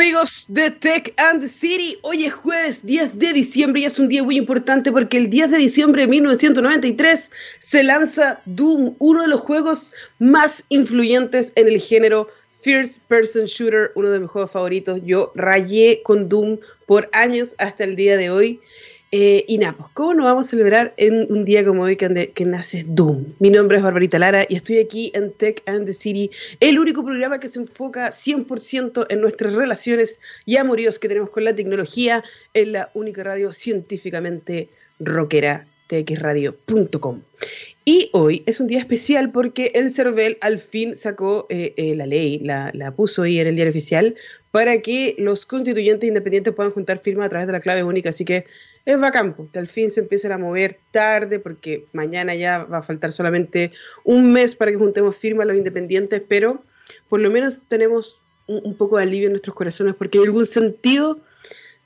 amigos de Tech and the City, hoy es jueves 10 de diciembre y es un día muy importante porque el 10 de diciembre de 1993 se lanza Doom, uno de los juegos más influyentes en el género First Person Shooter, uno de mis juegos favoritos. Yo rayé con Doom por años hasta el día de hoy. Eh, y nada, pues, ¿cómo nos vamos a celebrar en un día como hoy que, que, nace Doom? Mi nombre es Barbarita Lara y estoy aquí en Tech and the City, el único programa que se enfoca 100% en nuestras relaciones y amoríos que tenemos con la tecnología, en la única radio científicamente rockera, txradio.com. Y hoy es un día especial porque el CERVEL al fin sacó eh, eh, la ley, la, puso ahí en el diario oficial para que los constituyentes independientes puedan juntar firmas a través de la clave única. Así que es bacán, que al fin se empiecen a mover tarde, porque mañana ya va a faltar solamente un mes para que juntemos firmas los independientes, pero por lo menos tenemos un, poco de alivio en nuestros corazones, porque hay algún sentido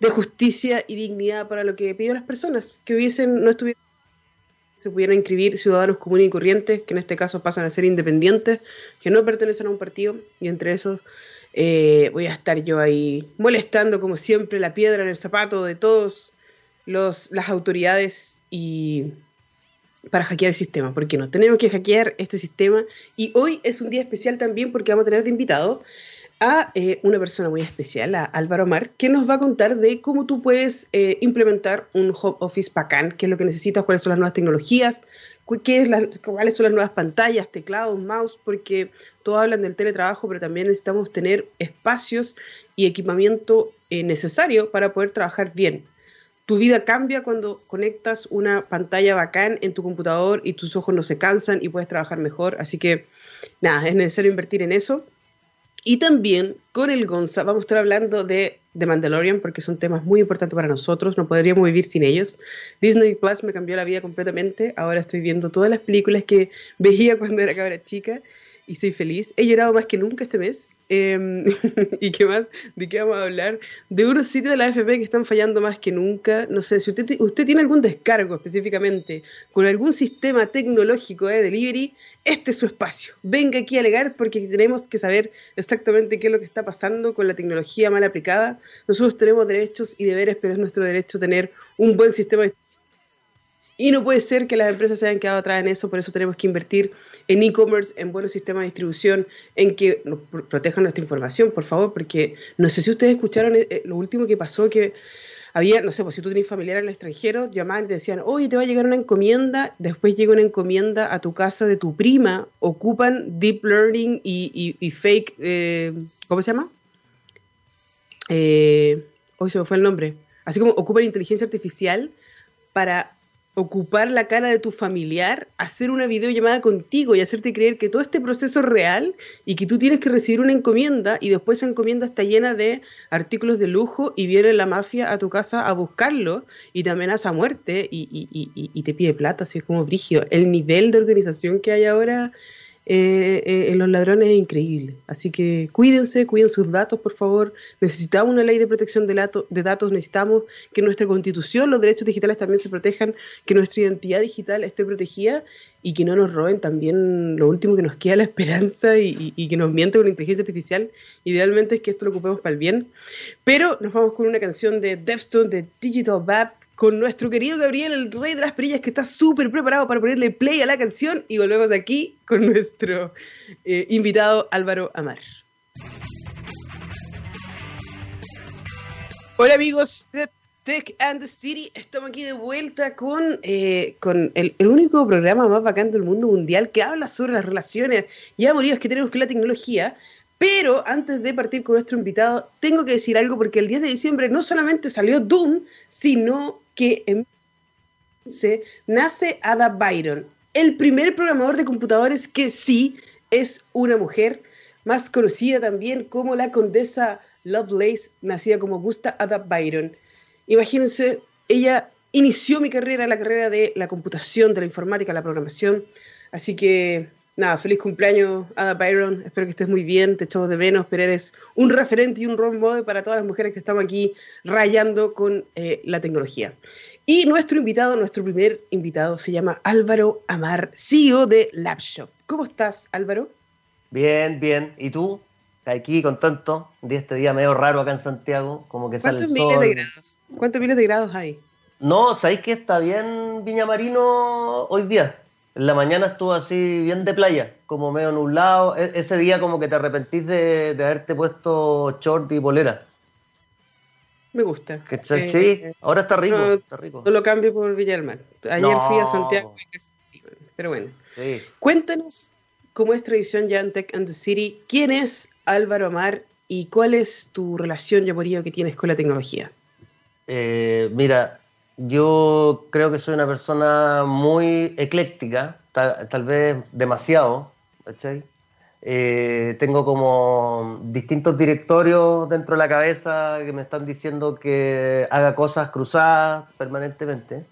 de justicia y dignidad para lo que piden las personas, que hubiesen, no estuvieran se pudieran inscribir ciudadanos comunes y corrientes, que en este caso pasan a ser independientes, que no pertenecen a un partido, y entre esos eh, voy a estar yo ahí molestando, como siempre, la piedra en el zapato de todos los, las autoridades y para hackear el sistema, porque no tenemos que hackear este sistema. Y hoy es un día especial también porque vamos a tener de invitado a eh, una persona muy especial, a Álvaro Mar, que nos va a contar de cómo tú puedes eh, implementar un home office bacán, qué es lo que necesitas, cuáles son las nuevas tecnologías, es cuáles son las nuevas pantallas, teclados, mouse, porque todos hablan del teletrabajo, pero también necesitamos tener espacios y equipamiento eh, necesario para poder trabajar bien tu vida cambia cuando conectas una pantalla bacán en tu computador y tus ojos no se cansan y puedes trabajar mejor. Así que, nada, es necesario invertir en eso. Y también con el Gonza vamos a estar hablando de The Mandalorian porque son temas muy importantes para nosotros, no podríamos vivir sin ellos. Disney Plus me cambió la vida completamente, ahora estoy viendo todas las películas que veía cuando era cabra chica y soy feliz. He llorado más que nunca este mes. Em, ¿Y qué más? ¿De qué vamos a hablar? De unos sitios de la AFP que están fallando más que nunca. No sé, si usted, usted tiene algún descargo específicamente con algún sistema tecnológico de delivery, este es su espacio. Venga aquí a alegar porque tenemos que saber exactamente qué es lo que está pasando con la tecnología mal aplicada. Nosotros tenemos derechos y deberes, pero es nuestro derecho tener un buen sistema de y no puede ser que las empresas se hayan quedado atrás en eso, por eso tenemos que invertir en e-commerce, en buenos sistemas de distribución, en que nos protejan nuestra información, por favor, porque no sé si ustedes escucharon eh, lo último que pasó, que había, no sé, pues si tú tenías familiar en el extranjero, llamaban y te decían, oye, te va a llegar una encomienda, después llega una encomienda a tu casa de tu prima, ocupan deep learning y, fake, eh, ¿cómo se llama? Eh, hoy se me fue el nombre. Así como ocupan inteligencia artificial para ocupar la cara de tu familiar, hacer una videollamada contigo y hacerte creer que todo este proceso es real y que tú tienes que recibir una encomienda y después esa encomienda está llena de artículos de lujo y viene la mafia a tu casa a buscarlo y te amenaza a muerte y, y te pide plata, así es como brigio. El nivel de organización que hay ahora eh, eh, en los ladrones es increíble. Así que cuídense, cuiden sus datos, por favor. Necesitamos una ley de protección de, de, datos, necesitamos que nuestra constitución, los derechos digitales también se protejan, que nuestra identidad digital esté protegida y que no nos roben también lo último que nos queda, la esperanza y, que nos miente con la inteligencia artificial. Idealmente es que esto lo ocupemos para el bien. Pero nos vamos con una canción de Defstone, de Digital Bad, con nuestro querido Gabriel, el rey de las perillas, que está súper preparado para ponerle play a la canción. Y volvemos aquí con nuestro eh, invitado Álvaro Amar. Hola amigos de Tech and the City, estamos aquí de vuelta con, eh, con el, único programa más bacán del mundo mundial que habla sobre las relaciones y amoríos que tenemos con la tecnología. Pero antes de partir con nuestro invitado, tengo que decir algo porque el 10 de diciembre no solamente salió Doom, sino que en nace Ada Byron, el primer programador de computadores que sí es una mujer, más conocida también como la condesa Lovelace, nacida como Augusta Ada Byron. Imagínense, ella inició mi carrera, la carrera de la computación, de la informática, la programación, así que nada, feliz cumpleaños, Ada Byron. Espero que estés muy bien, te echamos de menos, pero eres un referente y un role model para todas las mujeres que estamos aquí rayando con eh, la tecnología. Y nuestro invitado, nuestro primer invitado, se llama Álvaro Amar, CEO de LabShop. ¿Cómo estás, Álvaro? Bien, bien. ¿Y tú? aquí contento, de este día medio raro acá en Santiago, como que sale el ¿Cuántos miles sol. de grados? ¿Cuántos miles de grados hay? No, ¿sabéis que está bien Viña Marino hoy día? En la mañana estuvo así bien de playa, como medio nublado. E- ese día como que te arrepentís de, de haberte puesto short y polera. Me gusta. Eh, sí, ahora está rico, no, está rico. No lo cambio por Villa del Mar. Ayer No. fui a Santiago. Pero bueno. Sí. Cuéntanos, como es tradición ya en Tech and the City, quién es Álvaro Amar y cuál es tu relación y amorío que tienes con la tecnología. Eh, mira, yo creo que soy una persona muy ecléctica, ta- tal, vez demasiado, ¿cachai? Eh, tengo como distintos directorios dentro de la cabeza que me están diciendo que haga cosas cruzadas permanentemente.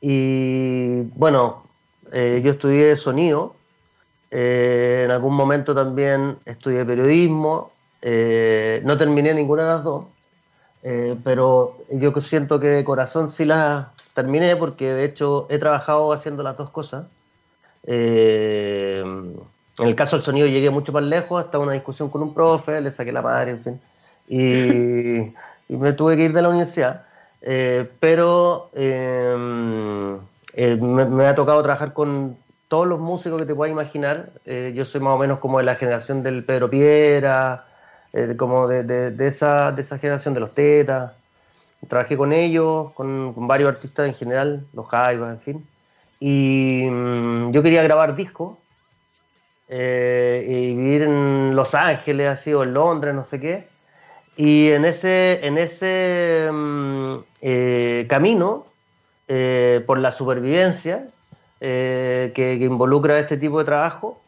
Y bueno, eh, yo estudié sonido, eh, en algún momento también estudié periodismo, no terminé ninguna de las dos. Eh, pero yo siento que de corazón sí las terminé porque de hecho he trabajado haciendo las dos cosas. Eh, en el caso del sonido llegué mucho más lejos, hasta una discusión con un profe, le saqué la madre, en fin, y, y me tuve que ir de la universidad. Eh, pero eh, eh, me, me ha tocado trabajar con todos los músicos que te puedas imaginar. Eh, yo soy más o menos como de la generación del Pedro Piera, eh, como de, de, de esa, de esa generación de los Tetas. Trabajé con ellos, con, con varios artistas en general, los Jaivas, en fin. Y mm, yo quería grabar discos eh, y vivir en Los Ángeles, así, o en Londres, no sé qué. Y en ese, en ese mm, eh, camino, eh, por la supervivencia eh, que, que involucra este tipo de trabajo,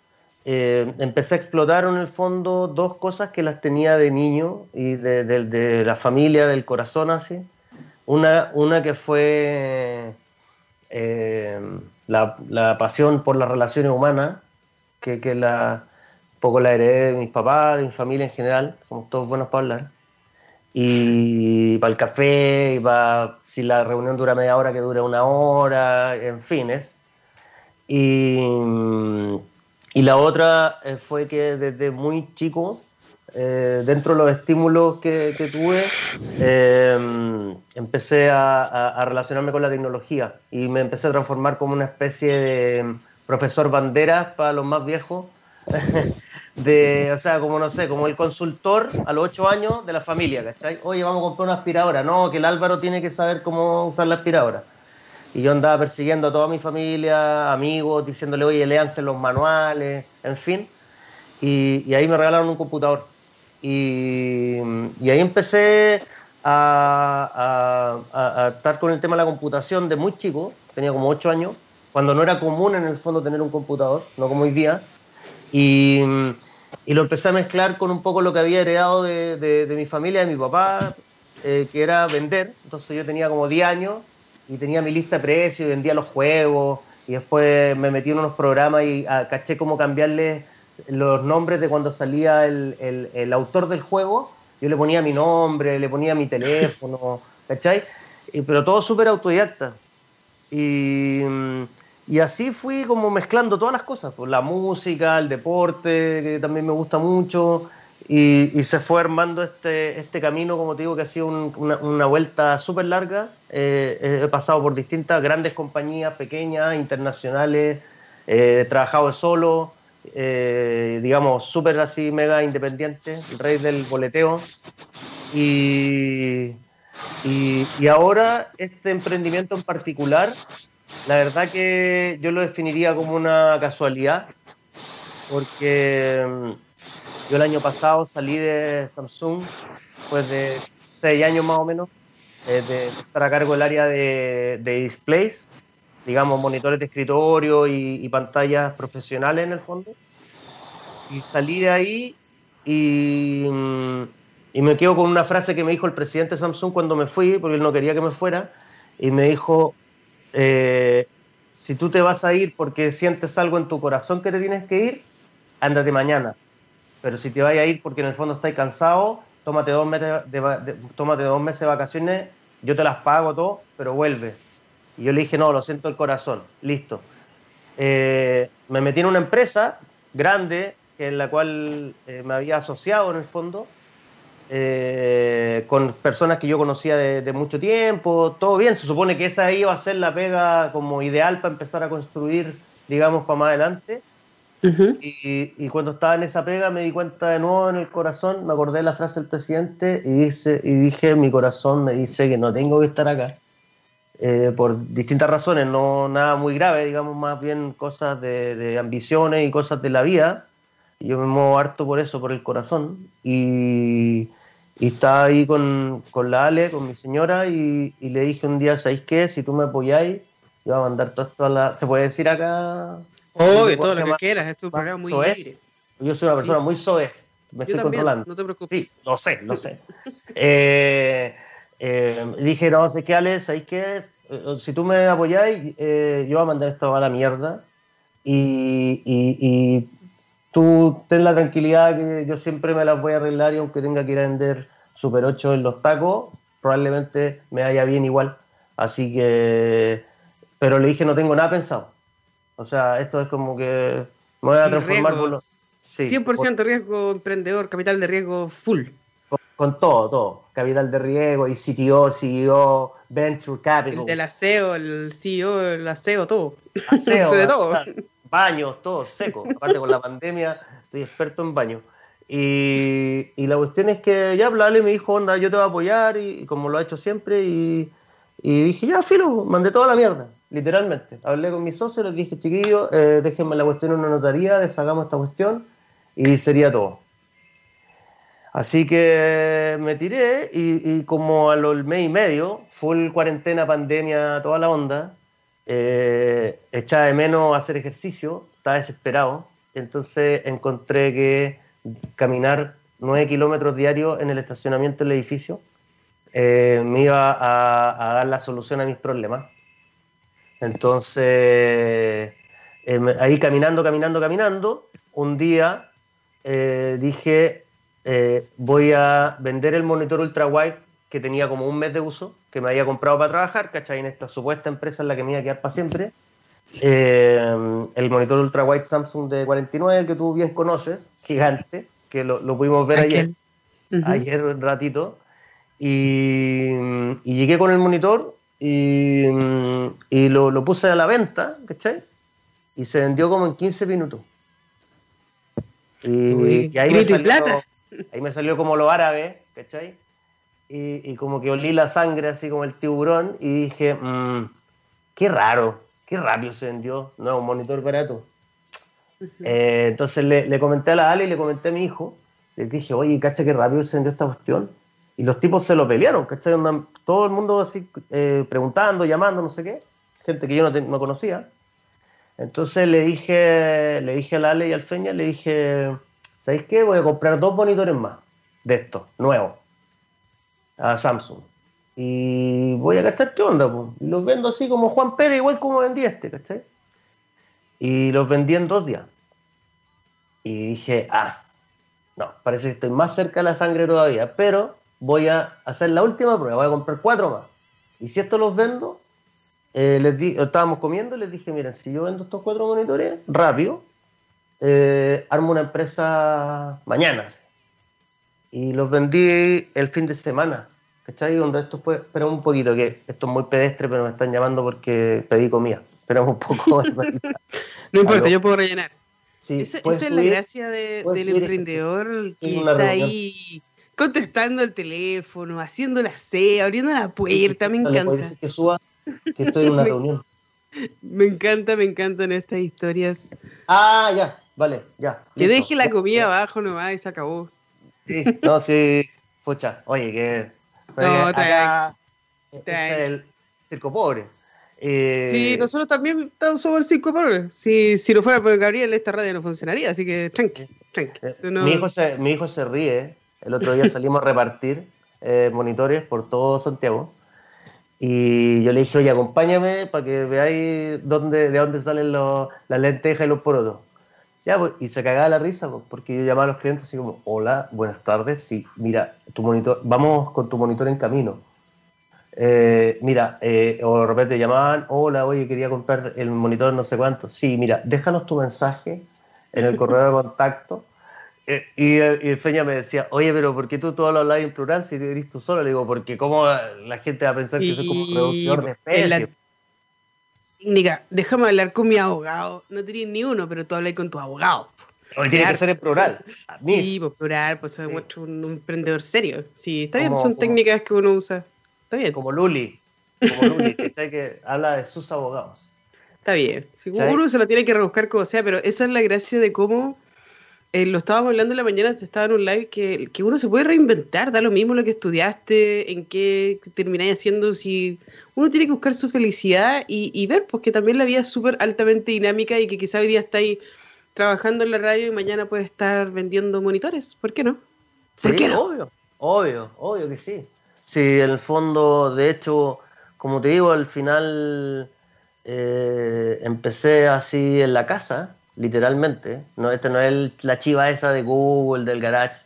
eh, empecé a explotar en el fondo dos cosas que las tenía de niño y de, de- de la familia, del corazón así. Una, una que fue eh, la, la pasión por las relaciones humanas, que, que la, un poco la heredé de mis papás, de mi familia en general, somos todos buenos para hablar. Y para el café, y para si la reunión dura media hora, que dure una hora, en fin, es. Y, y la otra eh, fue que desde muy chico, eh, dentro de los estímulos que, que tuve, eh, empecé a, a- relacionarme con la tecnología y me empecé a transformar como una especie de profesor banderas para los más viejos. De, o sea, como no sé, como el consultor a los ocho años de la familia, ¿cachai? Oye, vamos a comprar una aspiradora. No, que el Álvaro tiene que saber cómo usar la aspiradora. Y yo andaba persiguiendo a toda mi familia, amigos, diciéndole, oye, léanse los manuales, en fin. Y, y ahí me regalaron un computador. Y, y ahí empecé a, a- a- a estar con el tema de la computación de muy chico, tenía como 8 años, cuando no era común en el fondo tener un computador, no como hoy día. Y, y lo empecé a mezclar con un poco lo que había heredado de, de- de mi familia, de mi papá, eh, que era vender. Entonces yo tenía como 10 años y tenía mi lista de precios y vendía los juegos. Y después me metí en unos programas y ah, caché cómo cambiarle los nombres de cuando salía el, el- el autor del juego. Yo le ponía mi nombre, le ponía mi teléfono, ¿cachai? Y- pero todo súper autodidacta. Y, mm, y así fui como mezclando todas las cosas, pues, la música, el deporte, que también me gusta mucho, y, y se fue armando este, este camino, como te digo, que ha sido un- una, una vuelta súper larga. Eh, he pasado por distintas grandes compañías, pequeñas, internacionales, eh, he trabajado solo, eh, digamos, súper así, mega independiente, el rey del boleteo. Y, y, y ahora este emprendimiento en particular, la verdad que yo lo definiría como una casualidad, porque yo el año pasado salí de Samsung, pues de seis años más o menos, eh, de estar a cargo del área de, de displays, digamos, monitores de escritorio y, y pantallas profesionales en el fondo. Y salí de ahí y, y me quedo con una frase que me dijo el presidente de Samsung cuando me fui, porque él no quería que me fuera, y me dijo, eh, si tú te vas a ir porque sientes algo en tu corazón que te tienes que ir, ándate mañana. Pero si te vas a ir porque en el fondo estás cansado, tómate dos meses de, de- tómate dos meses de vacaciones, yo te las pago todo, pero vuelve. Y yo le dije, no, lo siento el corazón, listo. Eh, me metí en una empresa grande, en la cual eh, me había asociado en el fondo, eh, con personas que yo conocía de, mucho tiempo, todo bien, se supone que esa iba a ser la pega como ideal para empezar a construir, digamos, para más adelante. Y, cuando estaba en esa pega me di cuenta de nuevo en el corazón, me acordé de la frase del presidente y, dice, y dije, mi corazón me dice que no tengo que estar acá. Eh, por distintas razones, no nada muy grave, digamos, más bien cosas de, de ambiciones y cosas de la vida. Yo me muevo harto por eso, por el corazón. Y, y estaba ahí con, con, la Ale, con mi señora, y, y, le dije un día, ¿sabéis qué? Si tú me apoyáis, yo voy a mandar todo esto a la... ¿Se puede decir acá? Obvio, todo lo que quieras, esto es muy libre. Yo soy una persona muy soez, me estoy controlando. No te preocupes. Sí, lo sé, lo sé. eh, eh, dije, no sé qué, Ale, ¿sabéis qué? Eh, si tú me apoyáis, eh, yo voy a mandar esto a la mierda. Y, y, y tú ten la tranquilidad que yo siempre me las voy a arreglar y aunque tenga que ir a vender Super 8 en los tacos, probablemente me vaya bien igual. Así que, pero le dije no tengo nada pensado. O sea, esto es como que me voy a transformar por los... 100% riesgo emprendedor, capital de riesgo full. Con, todo, todo. Capital de riesgo, y CTO, CEO, Venture Capital. El del aseo, el CEO, el aseo, todo. Aseo, de todo baños, todo seco. Aparte con la pandemia, estoy experto en baños. Y, y, la cuestión es que ya Blale me dijo, onda, yo te voy a apoyar, y, como lo ha hecho siempre, y, y, dije, ya, filo, mandé toda la mierda, literalmente. Hablé con mis socios, les dije, chiquillos, eh, déjenme la cuestión en una notaría, deshagamos esta cuestión, y sería todo. Así que me tiré, y, como a los mes y medio, full cuarentena, pandemia, toda la onda, eh, echaba de menos hacer ejercicio, estaba desesperado, entonces encontré que caminar 9 kilómetros diarios en el estacionamiento del edificio eh, me iba a, dar la solución a mis problemas. Entonces, eh, ahí caminando, caminando, caminando, un día dije, voy a vender el monitor ultra wide que tenía como un mes de uso, que me había comprado para trabajar, ¿cachai? En esta supuesta empresa en la que me iba a quedar para siempre. Eh, el monitor ultra wide Samsung de 49, que tú bien conoces, gigante, que lo, pudimos ver ayer, ayer un ratito. Y, llegué con el monitor y, y lo, lo, puse a la venta, ¿cachai? Y se vendió como en 15 minutos. Y, ahí, me salió, ahí me salió como lo árabe, ¿cachai? y, como que olí la sangre así como el tiburón y dije, mmm, qué raro, qué rápido se vendió, no, un monitor barato. Eh, entonces le, comenté a la Ale y le comenté a mi hijo, les dije, oye, cacha, qué rápido se vendió esta cuestión. Y los tipos se lo pelearon, ¿cachai? Todo el mundo así eh, preguntando, llamando, no sé qué, gente que yo no, no, conocía. Entonces le dije, le dije a la Ale y al Feña, le dije, ¿sabéis qué? Voy a comprar dos monitores más de estos, nuevos a Samsung. Y voy a gastar qué onda, Y los vendo así como Juan Pérez, igual como vendí este, ¿cachai? Y los vendí en dos días. Y dije, ah, no, parece que estoy más cerca de la sangre todavía, pero voy a hacer la última prueba, voy a comprar cuatro más. Y si estos los vendo, eh, les di, estábamos comiendo y les dije, miren, si yo vendo estos cuatro monitores rápido, eh, armo una empresa mañana y los vendí el fin de semana. ¿Cachai? Donde esto fue, esperamos un poquito, que esto es muy pedestre, pero me están llamando porque pedí comida. Esperamos un poco. no importa, yo puedo rellenar. esa, es la gracia del emprendedor que está ahí contestando el teléfono, haciendo la C, abriendo la puerta, me encanta. que suba, que estoy en una reunión. Me encanta, me encantan estas historias. Ah, ya, vale, ya. Que deje la comida abajo nomás y se acabó. Sí, no, sí, pucha, oye, que. No, acá, este es el circo pobre. Eh, sí, nosotros también estamos sobre el circo pobre. Si, si no fuera por Gabriel, esta radio no funcionaría, así que tranqui, tranqui. Eh, mi, hijo se, mi hijo se ríe. El otro día salimos a repartir eh, monitores por todo Santiago. Y yo le dije, oye, acompáñame para que veáis dónde, de dónde salen los, las lentejas y los porotos. Ya, pues, y se cagaba la risa, pues, porque yo llamaba a los clientes así como, hola, buenas tardes, sí, mira, tu monitor, vamos con tu monitor en camino. Eh, mira, eh, o de repente llamaban, hola, oye, quería comprar el monitor no sé cuánto. Sí, mira, déjanos tu mensaje en el correo de contacto. Y, el Feña me decía, oye, pero ¿por qué tú todo lo hablas en plural si te eres tú solo? Le digo, porque cómo la gente va a pensar que soy como productor de especies. Técnica, déjame hablar con mi abogado. No tenías ni uno, pero tú hablas con tu abogado. Hoy tiene que ser en plural. Sí, pues plural, pues soy un, emprendedor serio. Sí, está bien, son técnicas que uno usa. Está bien. Como Luli, como Luli, que, que habla de sus abogados. Está bien. Si uno se lo tiene que rebuscar como sea, pero esa es la gracia de cómo eh, lo estábamos hablando en la mañana, estaba en un live, que, que, uno se puede reinventar, da lo mismo lo que estudiaste, en qué termináis haciendo, si uno tiene que buscar su felicidad y, ver, pues que también la vida es súper altamente dinámica y que quizá hoy día estáis trabajando en la radio y mañana puede estar vendiendo monitores, ¿por qué no? ¿Por qué no? Obvio, obvio, obvio que sí. Sí, en el fondo, de hecho, como te digo, al final eh, empecé así en la casa, literalmente. No, este no es la chiva esa de Google, del garage.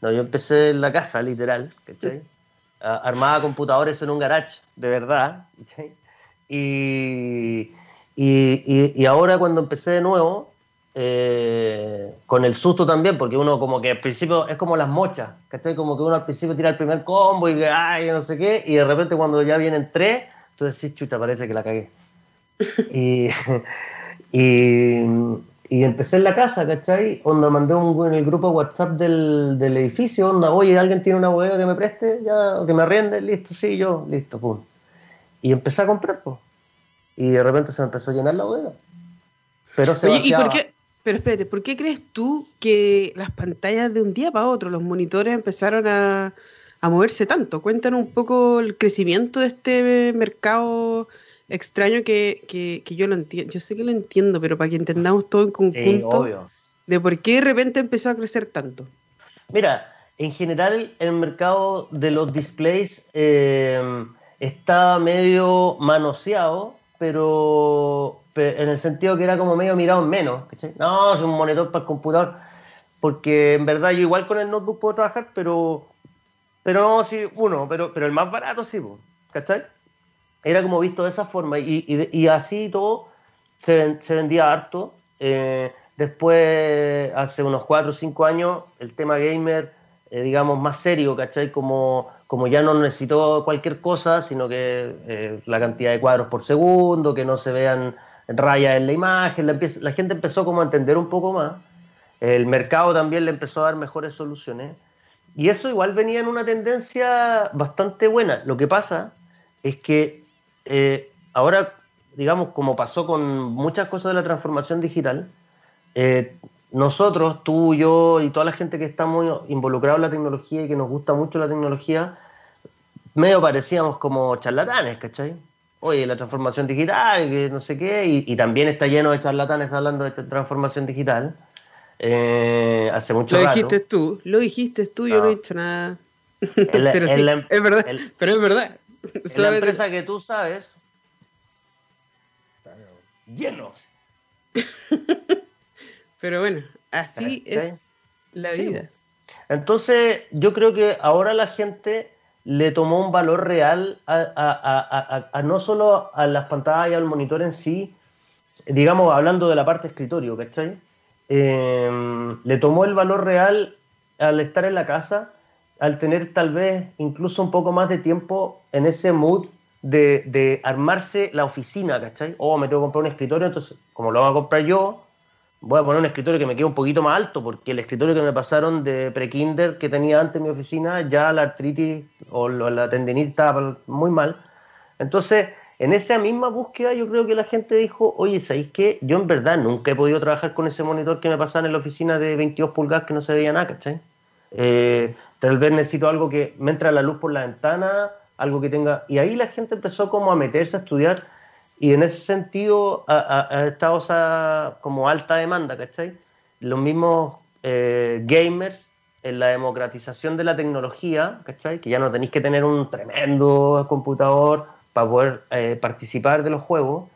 No, yo empecé en la casa, literal, ¿cachai? Armaba computadores en un garage, de verdad. Y, y, y, ahora cuando empecé de nuevo, eh, con el susto también, porque uno como que al principio es como las mochas, ¿cachai? Como que uno al principio tira el primer combo y que, ay, no sé qué, y de repente cuando ya vienen tres, tú decís, chuta, parece que la cagué. y, y, y, empecé en la casa, ¿cachai? Onda, mandé un, en el grupo WhatsApp del, del, edificio, onda, oye, ¿alguien tiene una bodega que me preste? Ya, que me arriende, listo, sí, yo, listo, pum. Y empecé a comprar, pues. Y de repente se me empezó a llenar la bodega. Pero se oye, ¿y por qué? Pero espérate, ¿por qué crees tú que las pantallas de un día para otro, los monitores empezaron a, a moverse tanto? Cuéntanos un poco el crecimiento de este mercado extraño que, que, yo lo entiendo. Yo sé que lo entiendo, pero para que entendamos todo en conjunto, de por qué de repente empezó a crecer tanto. Mira, en general el mercado de los displays eh, está medio manoseado, pero, en el sentido que era como medio mirado en menos. No, es un monitor para el computador, porque en verdad yo igual con el notebook puedo trabajar, pero, pero no, sí, uno, pero, pero el más barato sí, ¿cachai? Era como visto de esa forma y, así todo se, se vendía harto. Eh, después, hace unos 4 o 5 años, el tema gamer, eh, digamos, más serio, ¿cachai? Como, como ya no necesitó cualquier cosa, sino que eh, la cantidad de cuadros por segundo, que no se vean rayas en la imagen, la, la gente empezó como a entender un poco más. El mercado también le empezó a dar mejores soluciones. Y eso igual venía en una tendencia bastante buena. Lo que pasa es que eh, ahora, digamos, como pasó con muchas cosas de la transformación digital, eh, nosotros, tú, yo y toda la gente que estamos involucrados en la tecnología y que nos gusta mucho la tecnología, medio parecíamos como charlatanes, ¿cachai? Oye, la transformación digital, que no sé qué, y, también está lleno de charlatanes hablando de transformación digital. Eh, hace mucho Lo dijiste tú, lo dijiste tú, yo no he dicho nada. pero em- es verdad, pero es verdad. En la empresa que tú sabes, llenos. Pero bueno, así es la vida. Entonces, yo creo que ahora la gente le tomó un valor real a, no solo a las pantallas y al monitor en sí, digamos, hablando de la parte escritorio, ¿cachai? Eh, le tomó el valor real al estar en la casa al tener tal vez incluso un poco más de tiempo en ese mood de, armarse la oficina, ¿cachai? Oh, me tengo que comprar un escritorio, entonces, como lo voy a comprar yo, voy a poner un escritorio que me quede un poquito más alto, porque el escritorio que me pasaron de pre-kinder que tenía antes en mi oficina, ya la artritis o la tendinitis estaba muy mal. Entonces, en esa misma búsqueda, yo creo que la gente dijo, oye, ¿sabéis qué? Yo en verdad nunca he podido trabajar con ese monitor que me pasaban en la oficina de 22 pulgadas que no se veía nada, ¿cachai? Eh, Tal vez necesito algo que me entre la luz por la ventana, algo que tenga... Y ahí la gente empezó como a meterse a estudiar y en ese sentido ha, estado como alta demanda, ¿cachai? Los mismos eh, gamers en la democratización de la tecnología, ¿cachai? Que ya no tenéis que tener un tremendo computador para poder eh, participar de los juegos.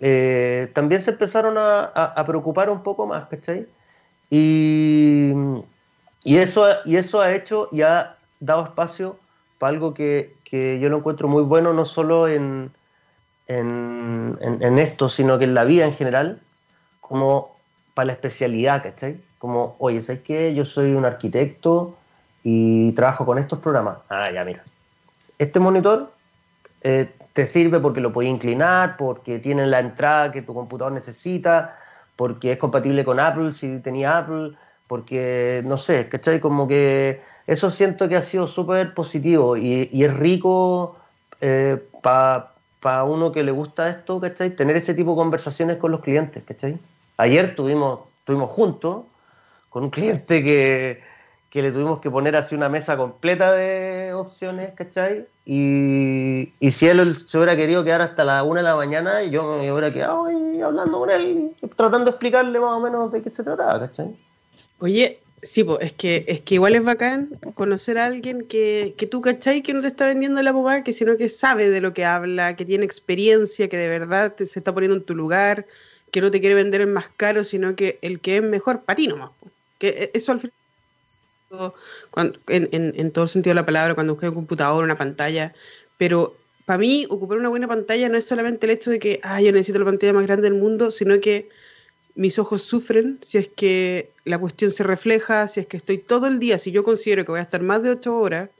Eh, también se empezaron a, a, preocupar un poco más, ¿cachai? Y, y eso, y eso ha hecho y ha dado espacio para algo que, yo lo encuentro muy bueno, no solo en, en, esto, sino que en la vida en general, como para la especialidad, ¿cachai? Como, oye, ¿sabes qué? Yo soy un arquitecto y trabajo con estos programas. Ah, ya, mira. Este monitor eh, te sirve porque lo puedes inclinar, porque tiene la entrada que tu computador necesita, porque es compatible con Apple si tenía Apple, porque, no sé, ¿cachai? Como que eso siento que ha sido súper positivo y, es rico eh, para uno que le gusta esto, ¿cachai? Tener ese tipo de conversaciones con los clientes, ¿cachai? Ayer tuvimos, tuvimos juntos con un cliente que, que le tuvimos que poner así una mesa completa de opciones, ¿cachai? Y, y, si él se hubiera querido quedar hasta la una de la mañana, yo me hubiera quedado ahí hablando con él, tratando de explicarle más o menos de qué se trataba, ¿cachai? Oye, sí, pues es que, es que igual es bacán conocer a alguien que, que tú, ¿cachai? Que no te está vendiendo la boba, que sino que sabe de lo que habla, que tiene experiencia, que de verdad te, se está poniendo en tu lugar, que no te quiere vender el más caro, sino que el que es mejor para ti nomás. Que e, eso al final en, todo el sentido de la palabra, cuando busqué un computador, una pantalla, pero para mí ocupar una buena pantalla no es solamente el hecho de que, ah, yo necesito la pantalla más grande del mundo, sino que mis ojos sufren si es que la cuestión se refleja, si es que estoy todo el día, si yo considero que voy a estar más de ocho horas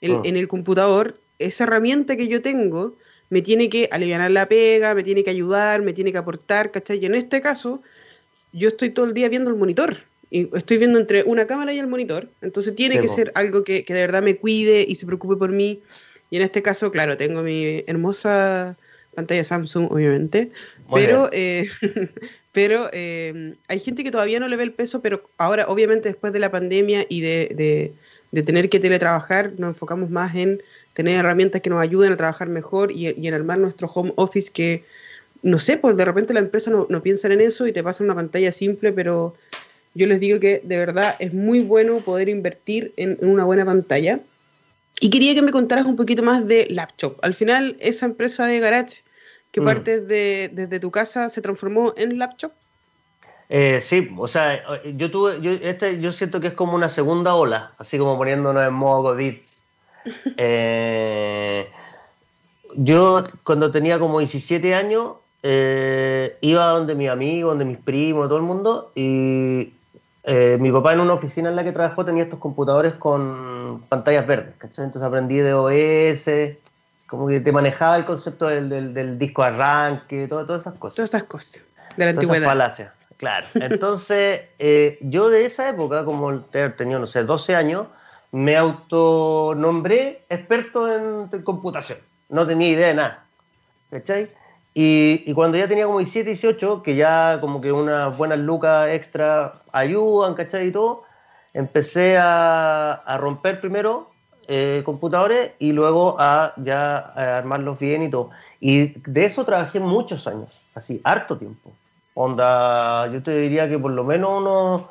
en, oh. en el computador, esa herramienta que yo tengo me tiene que aliviar la pega, me tiene que ayudar, me tiene que aportar, ¿cachai? Y en este caso, yo estoy todo el día viendo el monitor y estoy viendo entre una cámara y el monitor, entonces tiene que ser algo que, que, de verdad me cuide y se preocupe por mí. Y en este caso, claro, tengo mi hermosa pantalla Samsung, obviamente, pero, eh, pero eh, hay gente que todavía no le ve el peso, pero ahora, obviamente, después de la pandemia y de, tener que teletrabajar, nos enfocamos más en tener herramientas que nos ayuden a trabajar mejor y, y en armar nuestro home office que, no sé, pues de repente la empresa no, no piensa en eso y te pasa una pantalla simple, pero yo les digo que de verdad es muy bueno poder invertir en, una buena pantalla. Y quería que me contaras un poquito más de Laptop. Al final, esa empresa de Garage que mm. parte de, desde tu casa se transformó en Laptop. Eh, sí, o sea, yo tuve, yo, este, yo siento que es como una segunda ola, así como poniéndonos en modo COVID. Eh, yo cuando tenía como 17 años eh, iba donde mis amigos, donde mis primos, todo el mundo, y eh, mi papá en una oficina en la que trabajó tenía estos computadores con pantallas verdes, ¿cachai? Entonces aprendí de OS, como que te manejaba el concepto del, del, disco arranque, todas esas cosas. Todas esas cosas, de la antigüedad. claro. Entonces, eh, yo de esa época, como tenía, no sé, 12 años, me autonombré experto en computación. No tenía idea de nada, ¿cachai? Y, cuando ya tenía como 17, 18, que ya como que unas buenas lucas extra ayudan, ¿cachai? Y todo, empecé a, a romper primero eh, computadores y luego a ya armarlos bien y todo. Y de eso trabajé muchos años, así, harto tiempo. Onda, yo te diría que por lo menos unos,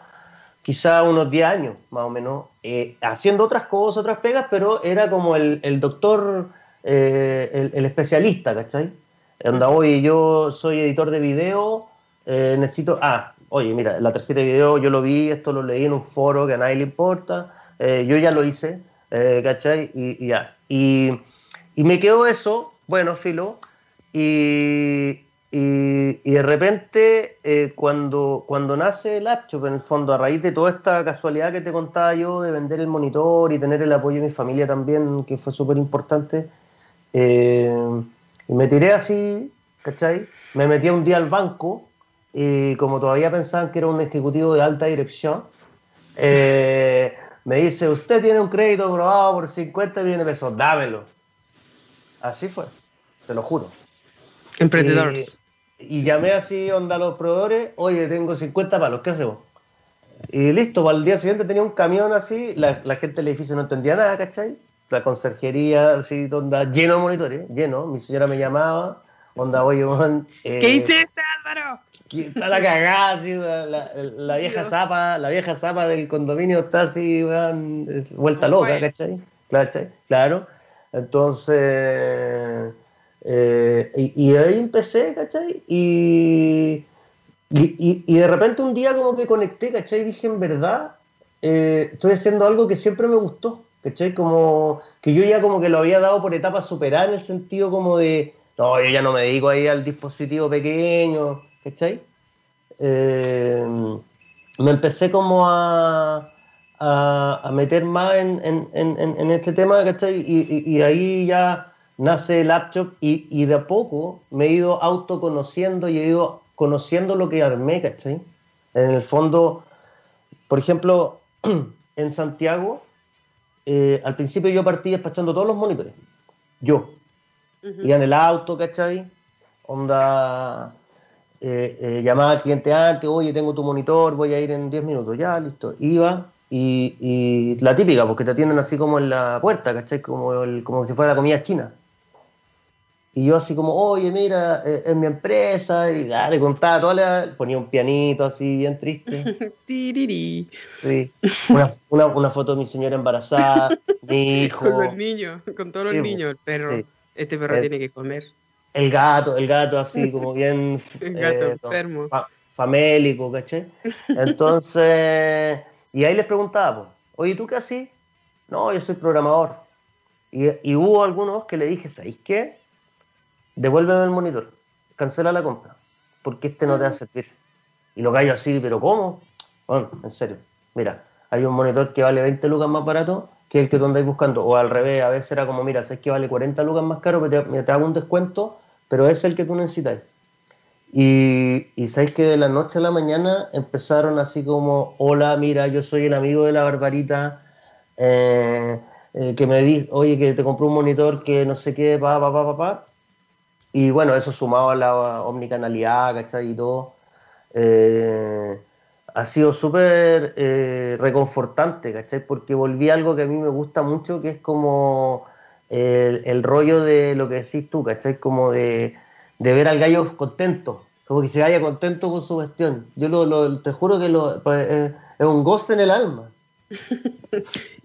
quizá unos 10 años, más o menos, eh, haciendo otras cosas, otras pegas, pero era como el, el doctor, eh, el, el especialista, ¿cachai? Onda, oye, yo soy editor de video, eh, necesito. Ah, oye, mira, la tarjeta de video yo lo vi, esto lo leí en un foro que a nadie le importa, eh, yo ya lo hice, eh. Y, ya. Y, me quedó eso, bueno, filo, y, y, de repente, cuando, cuando nace el Laptop, en el fondo, a raíz de toda esta casualidad que te contaba yo de vender el monitor y tener el apoyo de mi familia también, que fue súper importante, eh, y me tiré así, ¿cachai? Me metí un día al banco y como todavía pensaban que era un ejecutivo de alta dirección, eh, me dice, usted tiene un crédito aprobado por 50 millones de pesos, dámelo. Así fue, te lo juro. Emprendedor. Y, llamé así onda a los proveedores, oye, tengo 50 palos, ¿qué hacemos? Y listo, para el día siguiente tenía un camión así, la, la gente del edificio no entendía nada, ¿cachai? la conserjería, así, onda, lleno de monitores, lleno. Mi señora me llamaba, onda, oye, man, eh, ¿Qué hiciste, Álvaro? Está la cagada, así, la, vieja zapa, la vieja zapa del condominio está así, vuelta loca, ¿cachai? ¿cachai? Claro. Entonces, eh, y, ahí empecé, ¿cachai? Y, y, y, de repente un día como que conecté, ¿cachai? Y dije, en verdad, eh, estoy haciendo algo que siempre me gustó. ¿cachai? Como que yo ya como que lo había dado por etapas superar en el sentido como de, no, yo ya no me dedico ahí al dispositivo pequeño, ¿cachai? eh, me empecé como a, a, meter más en, en, este tema, ¿cachai? Y, y, ahí ya nace el laptop y, y, de a poco me he ido autoconociendo y he ido conociendo lo que armé, ¿cachai? En el fondo, por ejemplo, en Santiago, eh, al principio yo partí despachando todos los monitores. Yo. Iba en el auto, ¿cachai? Onda, eh, eh, llamaba al cliente antes, oye, tengo tu monitor, voy a ir en 10 minutos, ya, listo. Iba y, la típica, porque te atienden así como en la puerta, ¿cachai? Como, el, como si fuera la comida china. Y yo así como, oye, mira, eh, es mi empresa, y le contaba toda ponía un pianito así bien triste. sí. Una, una, foto de mi señora embarazada, mi hijo. Con los niños, con todos los niños, el perro. Este perro tiene que comer. El gato, el gato así como bien... el gato eh, enfermo. famélico, ¿cachai? Entonces, y ahí les preguntaba, oye, ¿tú qué así? No, yo soy programador. Y, y hubo algunos que le dije, ¿sabéis qué? devuélveme el monitor, cancela la compra, porque este no te va a servir. Y lo callo así, pero ¿cómo? Bueno, en serio, mira, hay un monitor que vale 20 lucas más barato que el que tú andáis buscando, o al revés, a veces era como, mira, sabes que vale 40 lucas más caro, pero te, te hago un descuento, pero es el que tú necesitas. Y, y que de la noche a la mañana empezaron así como, hola, mira, yo soy el amigo de la barbarita, eh, eh, que me di, oye, que te compré un monitor que no sé qué, pa, pa, pa, pa, pa, y bueno, eso sumado a la omnicanalidad, ¿cachai? Y todo, eh, ha sido súper eh, reconfortante, ¿cachai? Porque volví a algo que a mí me gusta mucho, que es como el, rollo de lo que decís tú, ¿cachai? Como de, ver al gallo contento, como que se vaya contento con su gestión. Yo lo, te juro que lo, pues, es un goce en el alma.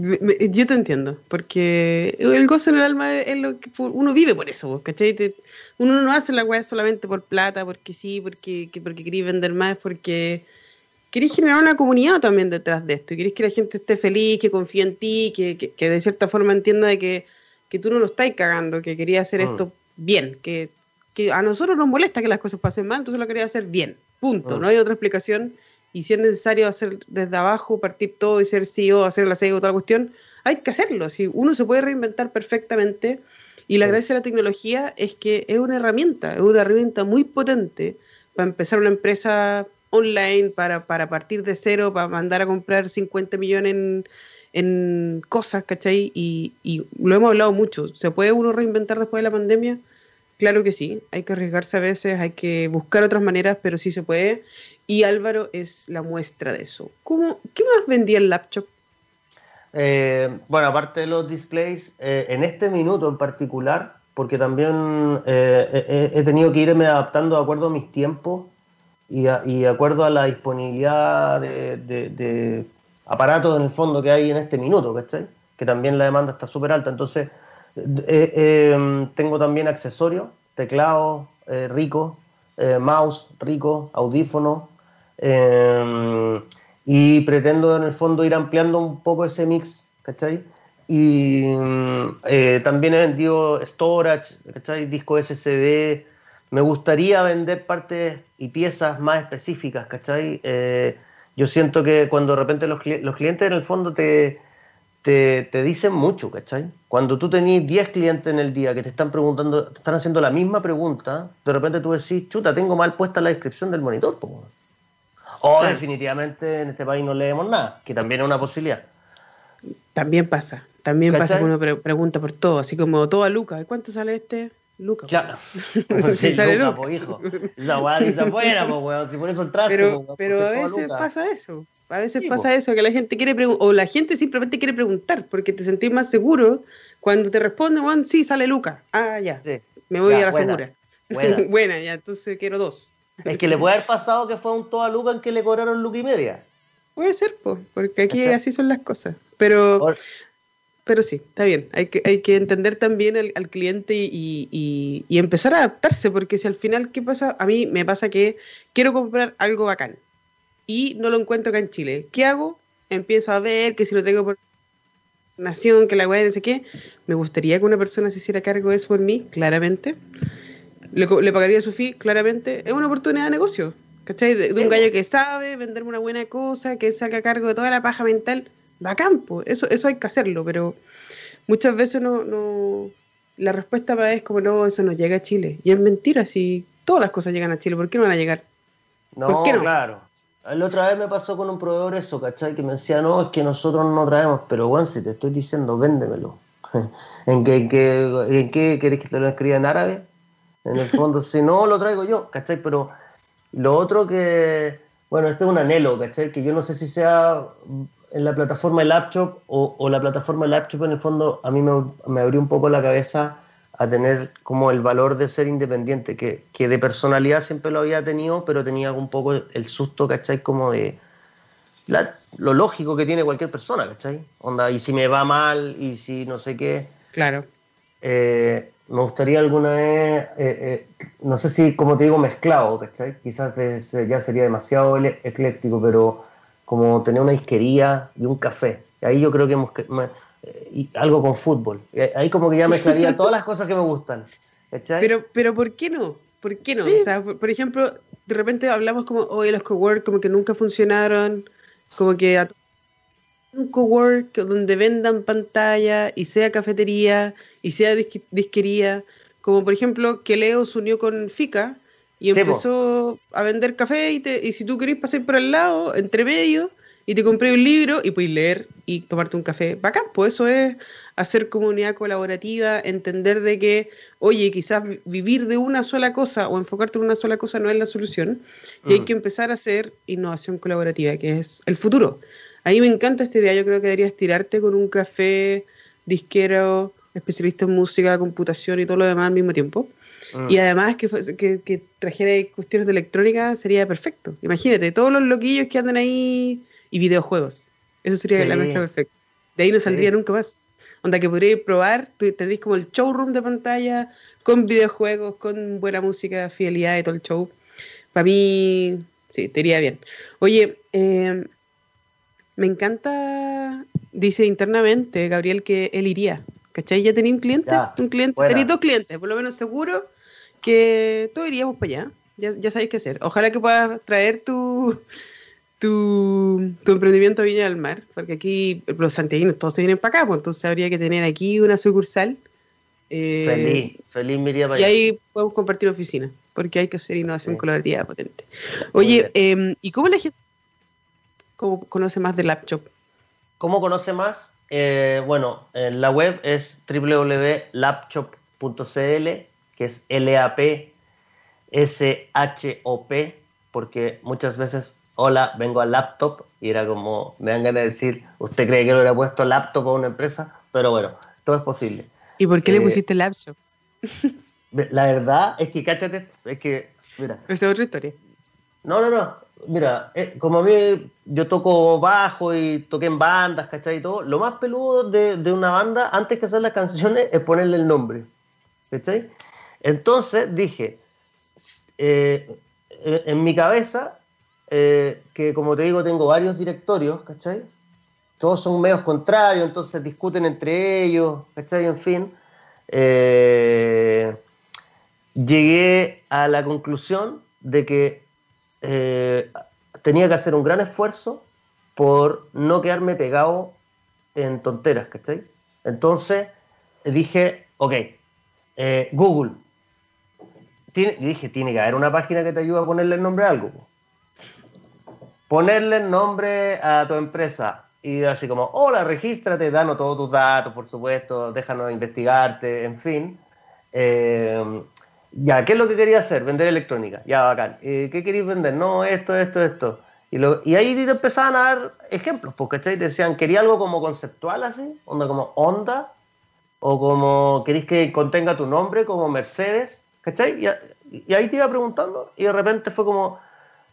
Yo te entiendo, porque el gozo en el alma es lo que uno vive por eso, ¿cachai? uno no hace la weá solamente por plata, porque sí, porque, porque querés vender más, porque querés generar una comunidad también detrás de esto, y querés que la gente esté feliz, que confíe en ti, que, que, de cierta forma entienda de que, que, tú no lo estás cagando, que querías hacer mm. esto bien, que, que a nosotros nos molesta que las cosas pasen mal, entonces lo querías hacer bien, punto, mm. no hay otra explicación y si es necesario hacer desde abajo, partir todo y ser CEO, hacer la CEO, toda la cuestión, hay que hacerlo. Si uno se puede reinventar perfectamente y la gracia de la tecnología es que es una herramienta, es una herramienta muy potente para empezar una empresa online, para, para partir de cero, para mandar a comprar 50 millones en, en cosas, ¿cachai? Y, y lo hemos hablado mucho. ¿Se puede uno reinventar después de la pandemia? Claro que sí, hay que arriesgarse a veces, hay que buscar otras maneras, pero sí se puede. Y Álvaro es la muestra de eso. ¿Cómo, ¿Qué más vendía el laptop? Eh, bueno, aparte de los displays, eh, en este minuto en particular, porque también eh, he, tenido que irme adaptando de acuerdo a mis tiempos y, de acuerdo a la disponibilidad de, aparatos en el fondo que hay en este minuto, Que también la demanda está súper alta. Entonces, tengo también accesorios, teclados ricos, mouse rico, audífonos, Em, y pretendo en el fondo ir ampliando un poco ese mix, ¿cachai? Y eh, también he vendido storage, ¿cachai? Disco SSD. Me gustaría vender partes y piezas más específicas, ¿cachai? Eh, yo siento que cuando de repente los, los clientes en el fondo te, te, te, dicen mucho, ¿cachai? Cuando tú tenés 10 clientes en el día que te están preguntando, te están haciendo la misma pregunta, de repente tú decís, chuta, tengo mal puesta la descripción del monitor, pues. O definitivamente en este país no leemos nada, que también es una posibilidad. También pasa, también pasa que uno pregunta por todo, así como todo a Lucas, ¿cuánto sale este? Lucas. Ya. sí, sale Luca, po, hijo. Esa weá dice afuera, po, weón. Si por eso entraste, Pero, pero a veces pasa eso. A veces pasa eso, que la gente quiere preguntar, o la gente simplemente quiere preguntar, porque te sentís más seguro cuando te responde, weón, sí, sale Lucas. Ah, ya. Me voy a la segura. Buena. buena, ya, entonces quiero dos. Es que le puede haber pasado que fue un toda luca en que le cobraron luca y media. Puede ser, pues, porque aquí así son las cosas. Pero, pero sí, está bien. Hay que, hay que entender también al, cliente y, empezar a adaptarse, porque si al final, ¿qué pasa? A mí me pasa que quiero comprar algo bacán y no lo encuentro acá en Chile. ¿Qué hago? Empiezo a ver que si lo tengo por nación, que la weá no sé qué. Me gustaría que una persona se hiciera cargo de eso por mí, claramente le, pagaría su fee, claramente, es una oportunidad de negocio. ¿Cachai? De, un gallo que sabe venderme una buena cosa, que saca cargo de toda la paja mental, va a campo. Eso, eso hay que hacerlo, pero muchas veces no, no, la respuesta es como, no, eso no llega a Chile. Y es mentira, si todas las cosas llegan a Chile, ¿por qué no van a llegar? No, claro. La otra vez me pasó con un proveedor eso, ¿cachai? Que me decía, no, es que nosotros no traemos, pero bueno, si te estoy diciendo, véndemelo. ¿En qué, en qué, querés que te lo escriba en árabe? En el fondo, si no, lo traigo yo, ¿cachai? Pero lo otro que, bueno, este es un anhelo, ¿cachai? Que yo no sé si sea en la plataforma de laptop o, o la plataforma de laptop en el fondo a mí me, me abrió un poco la cabeza a tener como el valor de ser independiente, que, que, de personalidad siempre lo había tenido, pero tenía un poco el susto, ¿cachai? Como de lo lógico que tiene cualquier persona, ¿cachai? Onda, y si me va mal, y si no sé qué. Claro. Eh, me gustaría alguna vez, eh, eh, no sé si, como te digo, mezclado, ¿cachai? Quizás ya sería demasiado ecléctico, pero como tener una disquería y un café. Ahí yo creo que hemos y algo con fútbol. Ahí como que ya mezclaría todas las cosas que me gustan. Pero, pero ¿por qué no? ¿Por qué no? O sea, por, ejemplo, de repente hablamos como, oye, los cowork como que nunca funcionaron, como que a un cowork donde vendan pantalla y sea cafetería y sea disquería, como por ejemplo que Leo se unió con Fica y empezó a vender café y, te, y si tú querés pasar por al lado, entre medio, y te compré un libro y puedes leer y tomarte un café. Bacán, pues eso es hacer comunidad colaborativa, entender de que, oye, quizás vivir de una sola cosa o enfocarte en una sola cosa no es la solución y hay mm. que empezar a hacer innovación colaborativa, que es el futuro. A mí me encanta esta idea, yo creo que deberías tirarte con un café disquero, especialista en música, computación y todo lo demás al mismo tiempo. Mm. Y además que, que, que, trajera cuestiones de electrónica sería perfecto. Imagínate, todos los loquillos que andan ahí y videojuegos. Eso sería la mezcla perfecta. De ahí no saldría nunca más. Onda que podríais probar, tú tenéis como el showroom de pantalla, con videojuegos, con buena música, fidelidad y todo el show. Para mí, sí, te iría bien. Oye, eh, me encanta, dice internamente Gabriel que él iría. ¿Cachai? Ya tenía un cliente, un cliente, tenéis dos clientes, por lo menos seguro que todos iríamos para allá. Ya, ya sabéis qué hacer. Ojalá que puedas traer tu, tu, tu emprendimiento Viña del Mar, porque aquí los santiaguinos todos se vienen para acá, pues entonces habría que tener aquí una sucursal. Eh, feliz, feliz me Y ahí podemos compartir oficina, porque hay que hacer innovación sí. colaborativa potente. Oye, eh, ¿y cómo la gente cómo conoce más de Laptop? ¿Cómo conoce más? Eh, bueno, en la web es www.laptop.cl, que es L-A-P-S-H-O-P, porque muchas veces hola, vengo al laptop, y era como, me dan ganas de decir, ¿usted cree que lo hubiera puesto laptop a una empresa? Pero bueno, todo es posible. ¿Y por qué le eh, pusiste laptop? La verdad es que, cáchate, es que, mira. Esa es otra historia. No, no, no. Mira, eh, como a mí yo toco bajo y toqué en bandas, ¿cachai? Y todo, lo más peludo de, de, una banda, antes que hacer las canciones, es ponerle el nombre, ¿cachai? Entonces dije, eh, en mi cabeza eh, que como te digo, tengo varios directorios, ¿cachai? Todos son medios contrarios, entonces discuten entre ellos, ¿cachai? En fin, eh, llegué a la conclusión de que eh, tenía que hacer un gran esfuerzo por no quedarme pegado en tonteras, ¿cachai? Entonces dije, ok, Google, tiene, dije, tiene que haber una página que te ayude a ponerle el nombre a algo ponerle nombre a tu empresa y así como, hola, regístrate, danos todos tus datos, por supuesto, déjanos investigarte, en fin. Eh, ya, ¿qué es lo que quería hacer? Vender electrónica. Ya, bacán. Eh, ¿Qué queréis vender? No, esto, esto, esto. Y, lo, y ahí te empezaban a dar ejemplos, porque Te decían, ¿quería algo como conceptual así? Onda como onda, o como queréis que contenga tu nombre, como Mercedes, ¿cachai? Y, y ahí te iba preguntando, y de repente fue como,